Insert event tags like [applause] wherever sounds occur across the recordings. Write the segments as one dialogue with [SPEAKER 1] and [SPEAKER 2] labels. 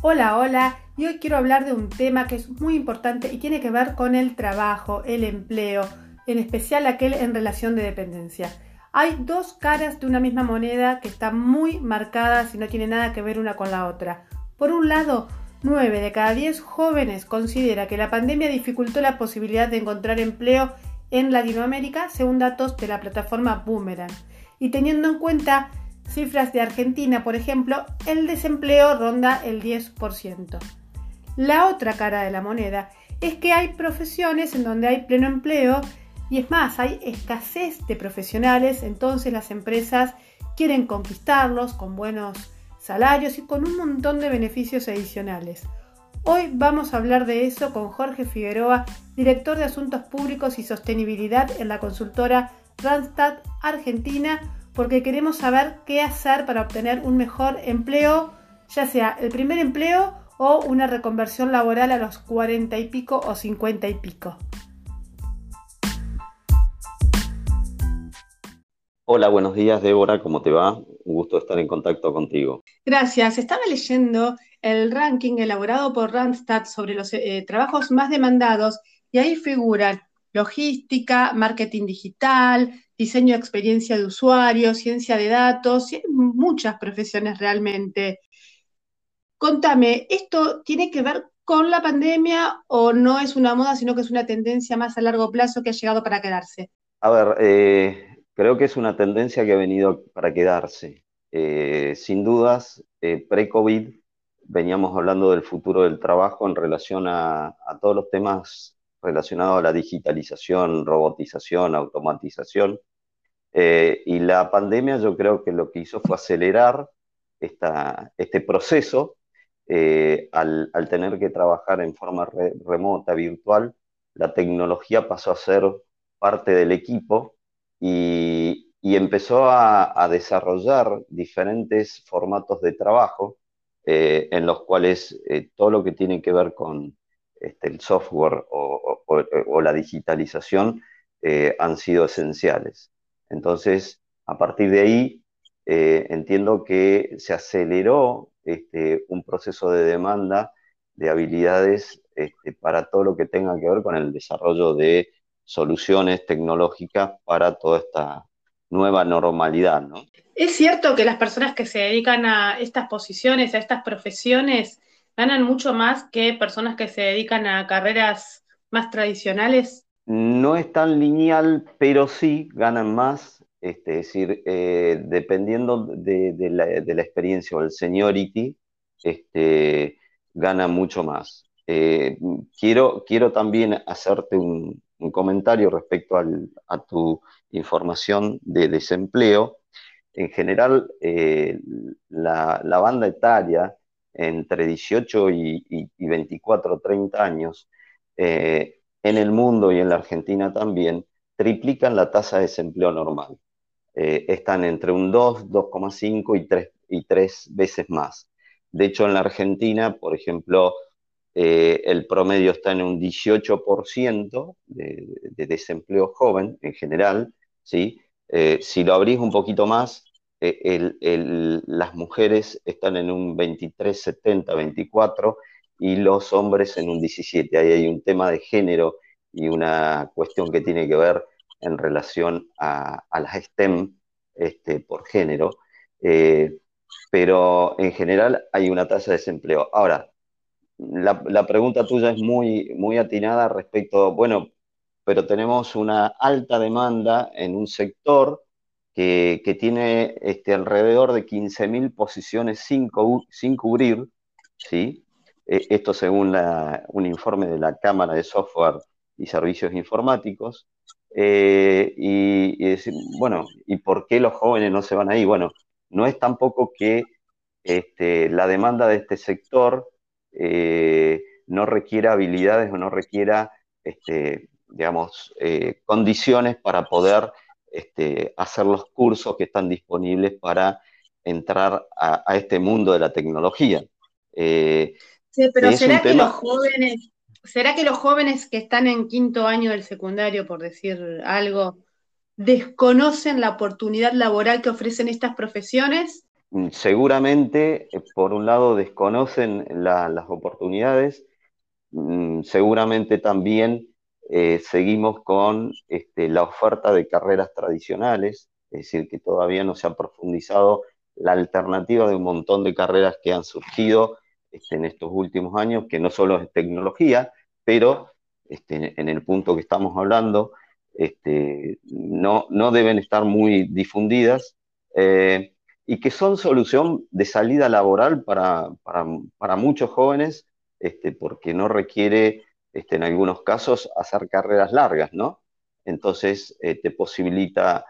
[SPEAKER 1] Hola, hola, y hoy quiero hablar de un tema que es muy importante y tiene que ver con el trabajo, el empleo, en especial aquel en relación de dependencia. Hay dos caras de una misma moneda que están muy marcadas y no tienen nada que ver una con la otra. Por un lado, 9 de cada 10 jóvenes considera que la pandemia dificultó la posibilidad de encontrar empleo en Latinoamérica, según datos de la plataforma Boomerang. Y teniendo en cuenta cifras de Argentina, por ejemplo, el desempleo ronda el 10%. La otra cara de la moneda es que hay profesiones en donde hay pleno empleo y es más, hay escasez de profesionales, entonces las empresas quieren conquistarlos con buenos salarios y con un montón de beneficios adicionales. Hoy vamos a hablar de eso con Jorge Figueroa, director de Asuntos Públicos y Sostenibilidad en la consultora Randstad Argentina, porque queremos saber qué hacer para obtener un mejor empleo, ya sea el primer empleo o una reconversión laboral a los 40 y pico o 50 y pico.
[SPEAKER 2] Hola, buenos días Débora, ¿cómo te va? Un gusto estar en contacto contigo.
[SPEAKER 1] Gracias. Estaba leyendo el ranking elaborado por Randstad sobre los eh, trabajos más demandados y ahí figuran logística, marketing digital, diseño de experiencia de usuario, ciencia de datos, muchas profesiones realmente. Contame, ¿esto tiene que ver con la pandemia o no es una moda, sino que es una tendencia más a largo plazo que ha llegado para quedarse?
[SPEAKER 2] A ver, eh, creo que es una tendencia que ha venido para quedarse. Eh, sin dudas, eh, pre-COVID veníamos hablando del futuro del trabajo en relación a todos los temas relacionados a la digitalización, robotización, automatización. Eh, y la pandemia yo creo que lo que hizo fue acelerar este proceso eh, al, tener que trabajar en forma remota, virtual. La tecnología pasó a ser parte del equipo y, empezó a, desarrollar diferentes formatos de trabajo eh, en los cuales todo lo que tiene que ver con este, el software o, la digitalización han sido esenciales. Entonces, a partir de ahí, eh, entiendo que se aceleró este, un proceso de demanda de habilidades este, para todo lo que tenga que ver con el desarrollo de soluciones tecnológicas para toda esta nueva normalidad, ¿no?
[SPEAKER 1] Es cierto que las personas que se dedican a estas posiciones, a estas profesiones, ganan mucho más que personas que se dedican a carreras más tradicionales.
[SPEAKER 2] No es tan lineal, pero sí ganan más, este, es decir, eh, dependiendo de, la, experiencia o el seniority, este, gana mucho más. Eh, quiero, quiero también hacerte un, comentario respecto a tu información de desempleo. En general, eh, la, banda etaria entre 18 y, y 24 30 años en el mundo y en la Argentina también, triplican la tasa de desempleo normal. Eh, están entre un 2, 2,5 y 3, y 3 veces más. De hecho, en la Argentina, por ejemplo, eh, el promedio está en un 18% de, de, desempleo joven en general. ¿sí? Eh, si lo abrís un poquito más, las mujeres están en un 23, 70, 24 y los hombres en un 17. Ahí hay un tema de género y una cuestión que tiene que ver en relación a, las STEM este, por género, eh, pero en general hay una tasa de desempleo. Ahora, la, pregunta tuya es muy, muy atinada respecto, bueno, pero tenemos una alta demanda en un sector que, tiene este, alrededor de 15.000 posiciones sin, sin cubrir, ¿sí? Eh, esto según un informe de la Cámara de Software y Servicios Informáticos. Eh, y, decir, bueno, ¿y por qué los jóvenes no se van ahí? Bueno, no es tampoco que este, la demanda de este sector eh, no requiera habilidades o no requiera, este, digamos, condiciones para poder este, hacer los cursos que están disponibles para entrar a, este mundo de la tecnología
[SPEAKER 1] pero ¿será que los jóvenes, será que los jóvenes que están en quinto año del secundario, por decir algo, desconocen la oportunidad laboral que ofrecen estas profesiones?
[SPEAKER 2] mm, seguramente, eh, por un lado, desconocen las oportunidades, mm, seguramente también eh, seguimos con este, la oferta de carreras tradicionales, es decir, que todavía no se ha profundizado la alternativa de un montón de carreras que han surgido este, en estos últimos años, que no solo es tecnología, pero este, en el punto que estamos hablando, este, no, no, deben estar muy difundidas eh, y que son solución de salida laboral para, para, muchos jóvenes, porque no requiere, en algunos casos, hacer carreras largas, ¿no? Entonces, eh, te posibilita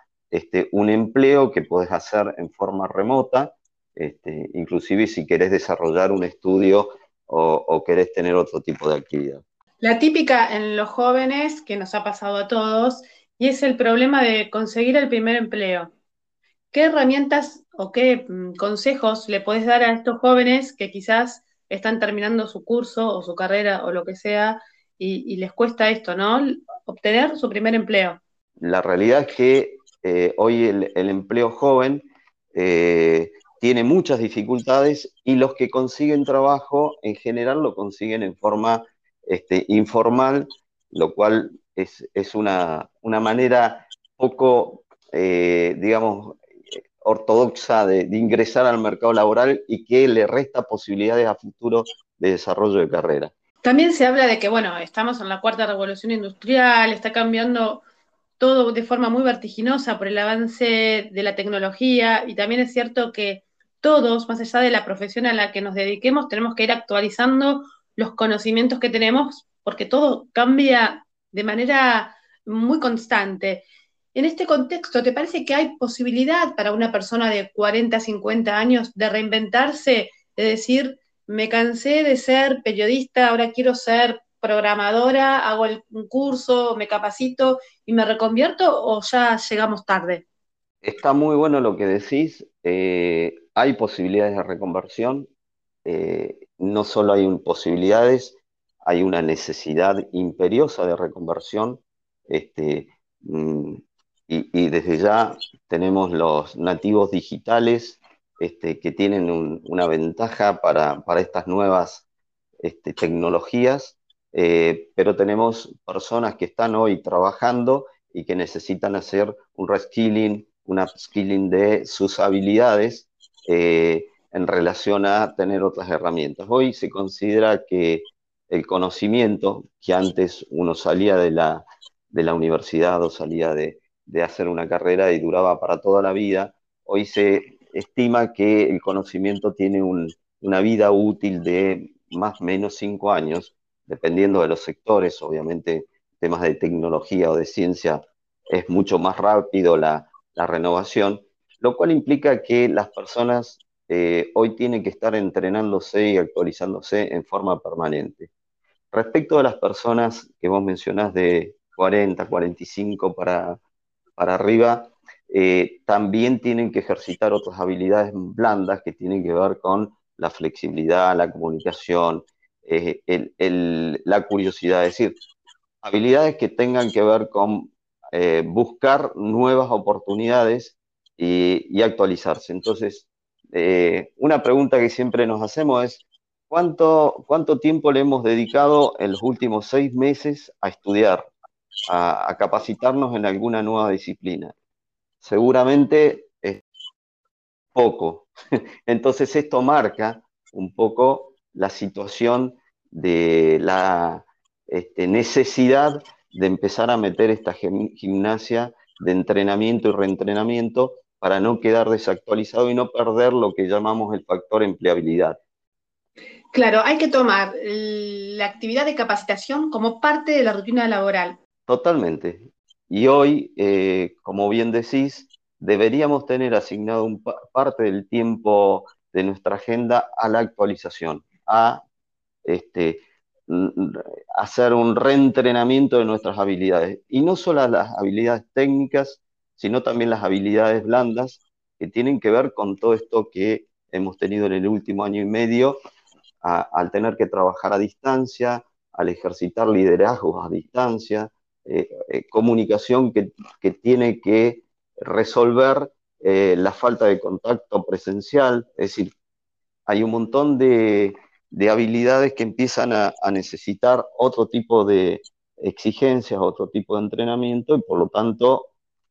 [SPEAKER 2] un empleo que puedes hacer en forma remota, este, inclusive si querés desarrollar un estudio o, o querés tener otro tipo de actividad.
[SPEAKER 1] La típica en los jóvenes, que nos ha pasado a todos, y es el problema de conseguir el primer empleo. ¿Qué herramientas o qué mm, consejos le podés dar a estos jóvenes que quizás están terminando su curso o su carrera o lo que sea y, les cuesta esto, ¿no? Obtener su primer empleo.
[SPEAKER 2] La realidad es que eh, hoy el, empleo joven eh, tiene muchas dificultades y los que consiguen trabajo en general lo consiguen en forma este, informal, lo cual es, una, manera poco, eh, digamos, ortodoxa de, ingresar al mercado laboral y que le resta posibilidades a futuro de desarrollo de carrera.
[SPEAKER 1] También se habla de que, bueno, estamos en la cuarta revolución industrial, está cambiando todo de forma muy vertiginosa por el avance de la tecnología y también es cierto que todos, más allá de la profesión a la que nos dediquemos, tenemos que ir actualizando los conocimientos que tenemos porque todo cambia de manera muy constante. En este contexto, ¿te parece que hay posibilidad para una persona de 40, 50 años de reinventarse, de decir, me cansé de ser periodista, ahora quiero ser programadora, hago un curso, me capacito y me reconvierto o ya llegamos tarde?
[SPEAKER 2] Está muy bueno lo que decís. Eh, hay posibilidades de reconversión. Eh, no solo hay posibilidades, hay una necesidad imperiosa de reconversión. Este, mm, y, desde ya tenemos los nativos digitales este, que tienen una ventaja para, estas nuevas este, tecnologías eh, pero tenemos personas que están hoy trabajando y que necesitan hacer un reskilling, un upskilling de sus habilidades eh, en relación a tener otras herramientas. Hoy se considera que el conocimiento, que antes uno salía de la, universidad o salía de, de hacer una carrera y duraba para toda la vida, hoy se estima que el conocimiento tiene una vida útil de más o menos cinco años dependiendo de los sectores, obviamente temas de tecnología o de ciencia, es mucho más rápido la, renovación, lo cual implica que las personas eh, hoy tienen que estar entrenándose y actualizándose en forma permanente. Respecto a las personas que vos mencionás de 40, 45 para, para arriba, eh, también tienen que ejercitar otras habilidades blandas que tienen que ver con la flexibilidad, la comunicación, el, la curiosidad, es decir, habilidades que tengan que ver con eh, buscar nuevas oportunidades y, actualizarse. Entonces, eh, una pregunta que siempre nos hacemos es, ¿cuánto, ¿cuánto tiempo le hemos dedicado en los últimos seis meses a estudiar, a, capacitarnos en alguna nueva disciplina? Seguramente es poco. [laughs] Entonces, esto marca un poco la situación de la este, necesidad de empezar a meter esta gimnasia de entrenamiento y reentrenamiento para no quedar desactualizado y no perder lo que llamamos el factor empleabilidad.
[SPEAKER 1] Claro, hay que tomar la actividad de capacitación como parte de la rutina laboral.
[SPEAKER 2] Totalmente. Y hoy, eh, como bien decís, deberíamos tener asignado un parte del tiempo de nuestra agenda a la actualización, a este, hacer un reentrenamiento de nuestras habilidades. Y no solo las habilidades técnicas, sino también las habilidades blandas que tienen que ver con todo esto que hemos tenido en el último año y medio, al tener que trabajar a distancia, al ejercitar liderazgos a distancia, eh, eh, comunicación que, que, tiene que resolver eh, la falta de contacto presencial, es decir, hay un montón de, habilidades que empiezan a, necesitar otro tipo de exigencias, otro tipo de entrenamiento y por lo tanto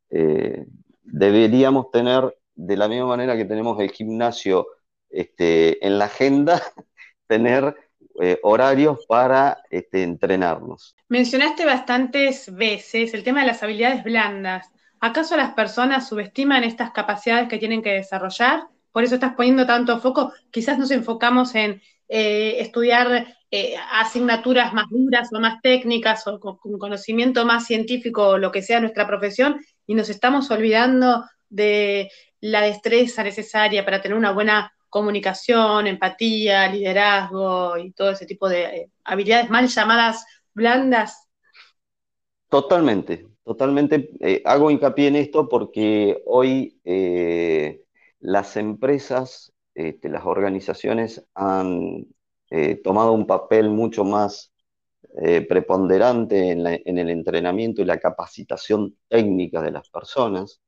[SPEAKER 2] eh, deberíamos tener, de la misma manera que tenemos el gimnasio este, en la agenda, [laughs] tener eh, horarios para este, entrenarnos.
[SPEAKER 1] Mencionaste bastantes veces el tema de las habilidades blandas. ¿Acaso las personas subestiman estas capacidades que tienen que desarrollar? Por eso estás poniendo tanto foco. Quizás nos enfocamos en eh, estudiar asignaturas más duras o más técnicas o con, conocimiento más científico o lo que sea nuestra profesión y nos estamos olvidando de la destreza necesaria para tener una buena comunicación, empatía, liderazgo y todo ese tipo de eh, habilidades mal llamadas blandas.
[SPEAKER 2] Totalmente, totalmente. hago hincapié en esto porque hoy las empresas, este, las organizaciones han eh, tomado un papel mucho más eh, preponderante en, el entrenamiento y la capacitación técnica de las personas,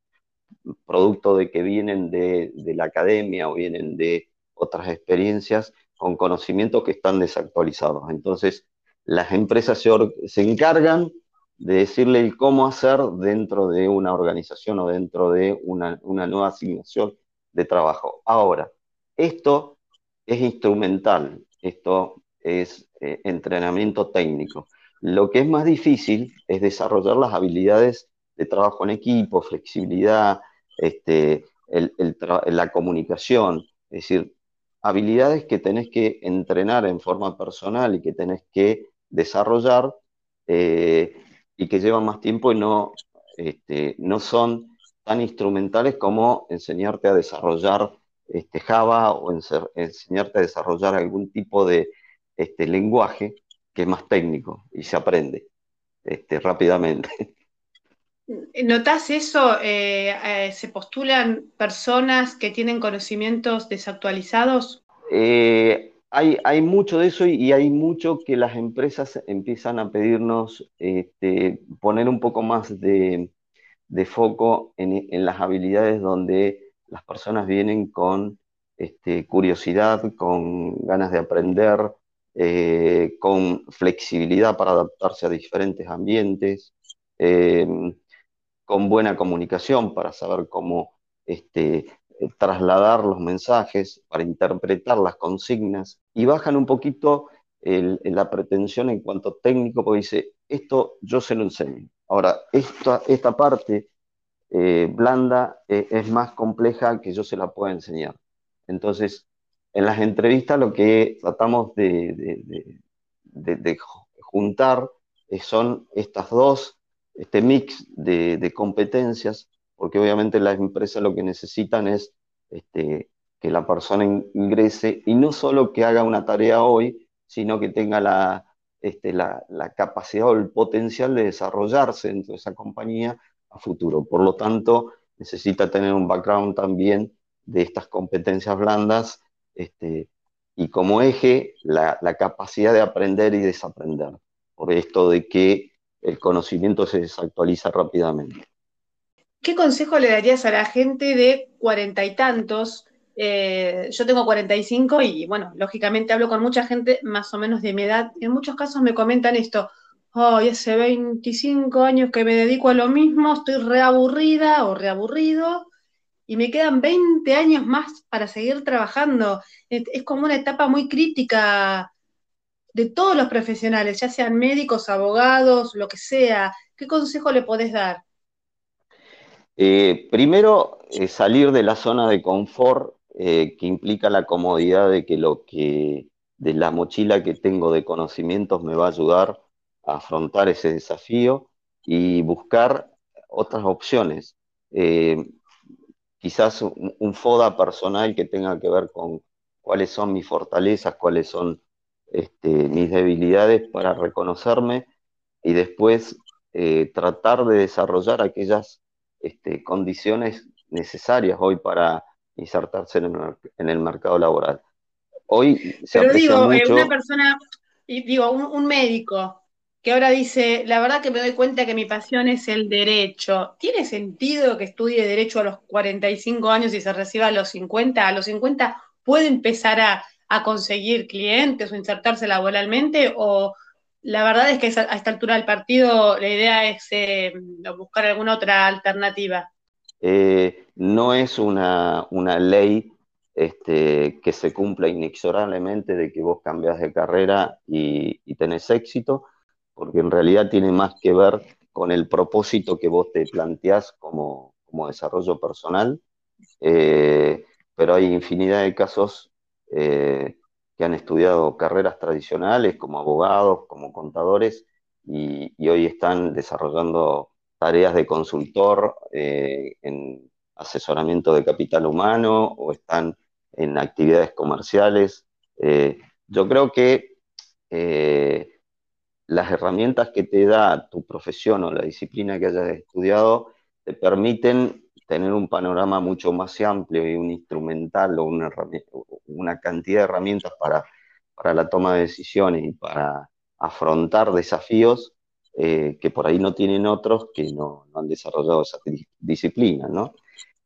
[SPEAKER 2] producto de que vienen de, la academia o vienen de otras experiencias con conocimientos que están desactualizados. Entonces, las empresas se, encargan de decirle el cómo hacer dentro de una organización o dentro de una nueva asignación de trabajo. Ahora, esto es instrumental, esto es eh, entrenamiento técnico. Lo que es más difícil es desarrollar las habilidades de trabajo en equipo, flexibilidad, este, la comunicación, es decir, habilidades que tenés que entrenar en forma personal y que tenés que desarrollar eh, y que llevan más tiempo y no, este, no son tan instrumentales como enseñarte a desarrollar este, Java o enseñarte a desarrollar algún tipo de este, lenguaje que es más técnico y se aprende este, rápidamente. [laughs]
[SPEAKER 1] ¿Notas eso? Eh, eh, ¿Se postulan personas que tienen conocimientos desactualizados?
[SPEAKER 2] Eh, hay, hay, mucho de eso y, hay mucho que las empresas empiezan a pedirnos este, poner un poco más de, de foco en, las habilidades donde las personas vienen con este, curiosidad, con ganas de aprender, eh, con flexibilidad para adaptarse a diferentes ambientes, em, con buena comunicación para saber cómo este, trasladar los mensajes, para interpretar las consignas, y bajan un poquito la pretensión en cuanto técnico, porque dice, esto yo se lo enseño. Ahora, esta, esta parte eh, blanda eh, es más compleja que yo se la pueda enseñar. Entonces, en las entrevistas lo que tratamos de, juntar eh, son estas dos, este mix de, competencias, porque obviamente las empresas lo que necesitan es este, que la persona ingrese y no solo que haga una tarea hoy, sino que tenga la, este, la, capacidad o el potencial de desarrollarse dentro de esa compañía a futuro. Por lo tanto, necesita tener un background también de estas competencias blandas este, y como eje la, capacidad de aprender y desaprender, por esto de que el conocimiento se desactualiza rápidamente.
[SPEAKER 1] ¿Qué consejo le darías a la gente de cuarenta y tantos eh, yo tengo 45 y, bueno, lógicamente hablo con mucha gente más o menos de mi edad. En muchos casos me comentan esto, hoy hace 25 años que me dedico a lo mismo, estoy reaburrida o reaburrido y me quedan 20 años más para seguir trabajando. Es, como una etapa muy crítica de todos los profesionales, ya sean médicos, abogados, lo que sea. ¿Qué consejo le podés dar?
[SPEAKER 2] Eh, primero, eh, salir de la zona de confort eh, que implica la comodidad de que lo que de la mochila que tengo de conocimientos me va a ayudar a afrontar ese desafío y buscar otras opciones. Quizás un, FODA personal que tenga que ver con cuáles son mis fortalezas, cuáles son este, mis debilidades para reconocerme y después eh, tratar de desarrollar aquellas este, condiciones necesarias hoy para insertarse en el, mercado laboral. Hoy
[SPEAKER 1] se Pero digo, eh, una persona, digo, un, médico que ahora dice, la verdad que me doy cuenta que mi pasión es el derecho. ¿Tiene sentido que estudie derecho a los 45 años y se reciba a los 50? ¿A los 50 puede empezar a, conseguir clientes o insertarse laboralmente? ¿O la verdad es que a esta altura del partido la idea es eh, buscar alguna otra alternativa?
[SPEAKER 2] Eh, no es una, ley este, que se cumpla inexorablemente de que vos cambias de carrera y, y tenés éxito porque en realidad tiene más que ver con el propósito que vos te planteás como, desarrollo personal, eh, pero hay infinidad de casos eh, que han estudiado carreras tradicionales como abogados, como contadores, y, hoy están desarrollando tareas de consultor eh, en asesoramiento de capital humano o están en actividades comerciales. yo creo que las herramientas que te da tu profesión o la disciplina que hayas estudiado te permiten tener un panorama mucho más amplio y un instrumental o una, cantidad de herramientas para, la toma de decisiones y para afrontar desafíos eh, que por ahí no tienen otros que no, han desarrollado esa disciplina, ¿no?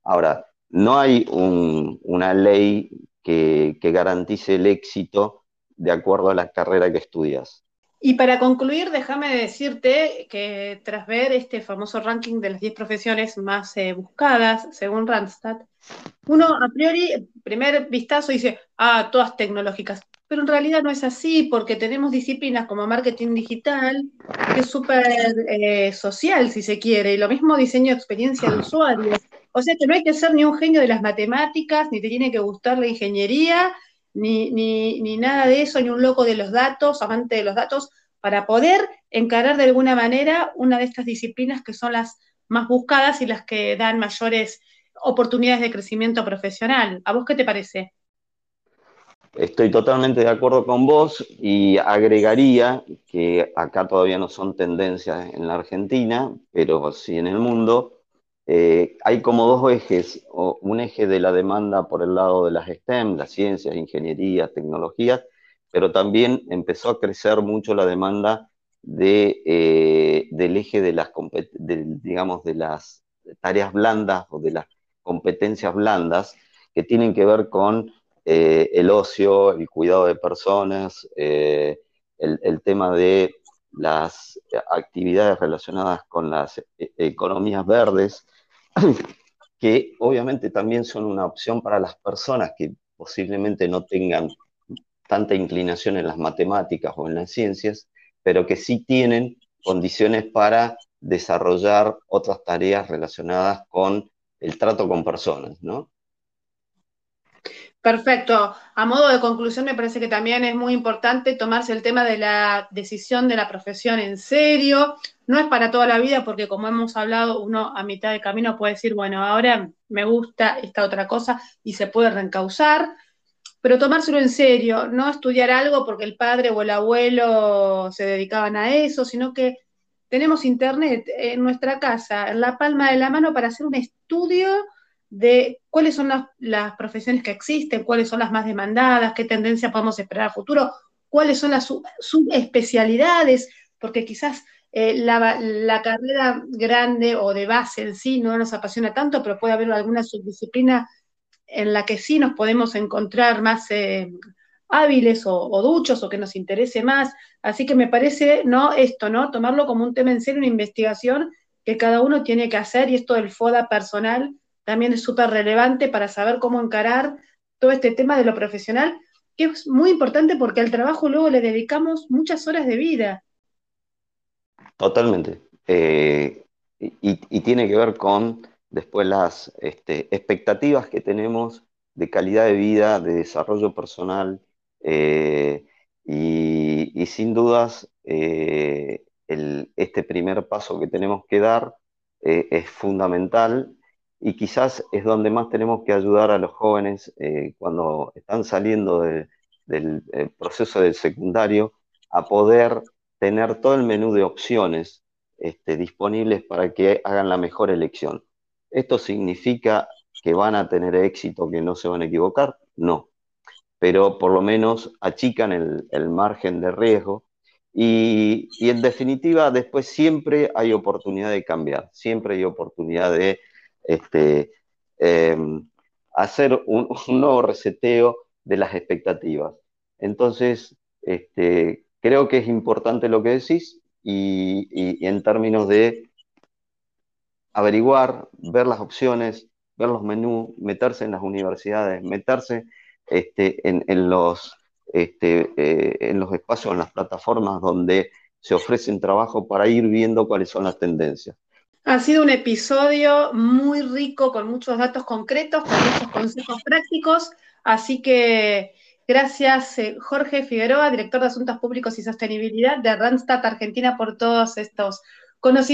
[SPEAKER 2] Ahora, no hay una ley que garantice el éxito de acuerdo a la carrera que estudias.
[SPEAKER 1] Y para concluir, déjame decirte que tras ver este famoso ranking de las 10 profesiones más eh, buscadas, según Randstad, uno a priori, primer vistazo, dice, ah, todas tecnológicas. Pero en realidad no es así, porque tenemos disciplinas como marketing digital, que es súper eh, social, si se quiere, y lo mismo diseño de experiencia de usuario. O sea que no hay que ser ni un genio de las matemáticas, ni te tiene que gustar la ingeniería, ni, ni, nada de eso, ni un loco de los datos, amante de los datos, para poder encarar de alguna manera una de estas disciplinas que son las más buscadas y las que dan mayores oportunidades de crecimiento profesional. ¿A vos qué te parece?
[SPEAKER 2] Estoy totalmente de acuerdo con vos y agregaría que acá todavía no son tendencias en la Argentina, pero sí en el mundo, eh, hay como dos ejes, un eje de la demanda por el lado de las STEM, las ciencias, ingeniería, tecnologías, pero también empezó a crecer mucho la demanda de, eh, del eje de las, digamos, de las tareas blandas o de las competencias blandas que tienen que ver con eh, el ocio, el cuidado de personas, el tema de las actividades relacionadas con las economías verdes, [clears throat] que obviamente también son una opción para las personas que posiblemente no tengan tanta inclinación en las matemáticas o en las ciencias, pero que sí tienen condiciones para desarrollar otras tareas relacionadas con el trato con personas, ¿no?
[SPEAKER 1] Perfecto. A modo de conclusión, me parece que también es muy importante tomarse el tema de la decisión de la profesión en serio. No es para toda la vida, porque como hemos hablado, uno a mitad de camino puede decir, bueno, ahora me gusta esta otra cosa y se puede reencauzar, pero tomárselo en serio, no estudiar algo porque el padre o el abuelo se dedicaban a eso, sino que tenemos internet en nuestra casa, en la palma de la mano, para hacer un estudio de cuáles son las, profesiones que existen, cuáles son las más demandadas, qué tendencia podemos esperar a futuro, cuáles son las subespecialidades, porque quizás eh, la, carrera grande o de base en sí no nos apasiona tanto, pero puede haber alguna subdisciplina en la que sí nos podemos encontrar más eh, hábiles o, duchos o que nos interese más. Así que me parece, ¿no? Esto, ¿no? Tomarlo como un tema en serio, una investigación que cada uno tiene que hacer y esto del FODA personal también es súper relevante para saber cómo encarar todo este tema de lo profesional, que es muy importante porque al trabajo luego le dedicamos muchas horas de vida.
[SPEAKER 2] Totalmente. Eh, y, tiene que ver con después las este, expectativas que tenemos de calidad de vida, de desarrollo personal, eh, y, sin dudas eh, este primer paso que tenemos que dar es fundamental y quizás es donde más tenemos que ayudar a los jóvenes eh, cuando están saliendo del eh, proceso del secundario a poder tener todo el menú de opciones este, disponibles para que hagan la mejor elección. ¿Esto significa que van a tener éxito, que no se van a equivocar? No, pero por lo menos achican el, margen de riesgo Y, en definitiva, después siempre hay oportunidad de cambiar, siempre hay oportunidad de este, em, hacer [laughs] un, nuevo reseteo de las expectativas. Entonces, este, creo que es importante lo que decís y, en términos de averiguar, ver las opciones, ver los menús, meterse en las universidades, meterse este, en, los, eh, en los espacios, en las plataformas donde se ofrecen trabajo para ir viendo cuáles son las tendencias.
[SPEAKER 1] Ha sido un episodio muy rico con muchos datos concretos, con muchos consejos prácticos, así que gracias eh, Jorge Figueroa, director de Asuntos Públicos y Sostenibilidad de Randstad Argentina por todos estos conocimientos.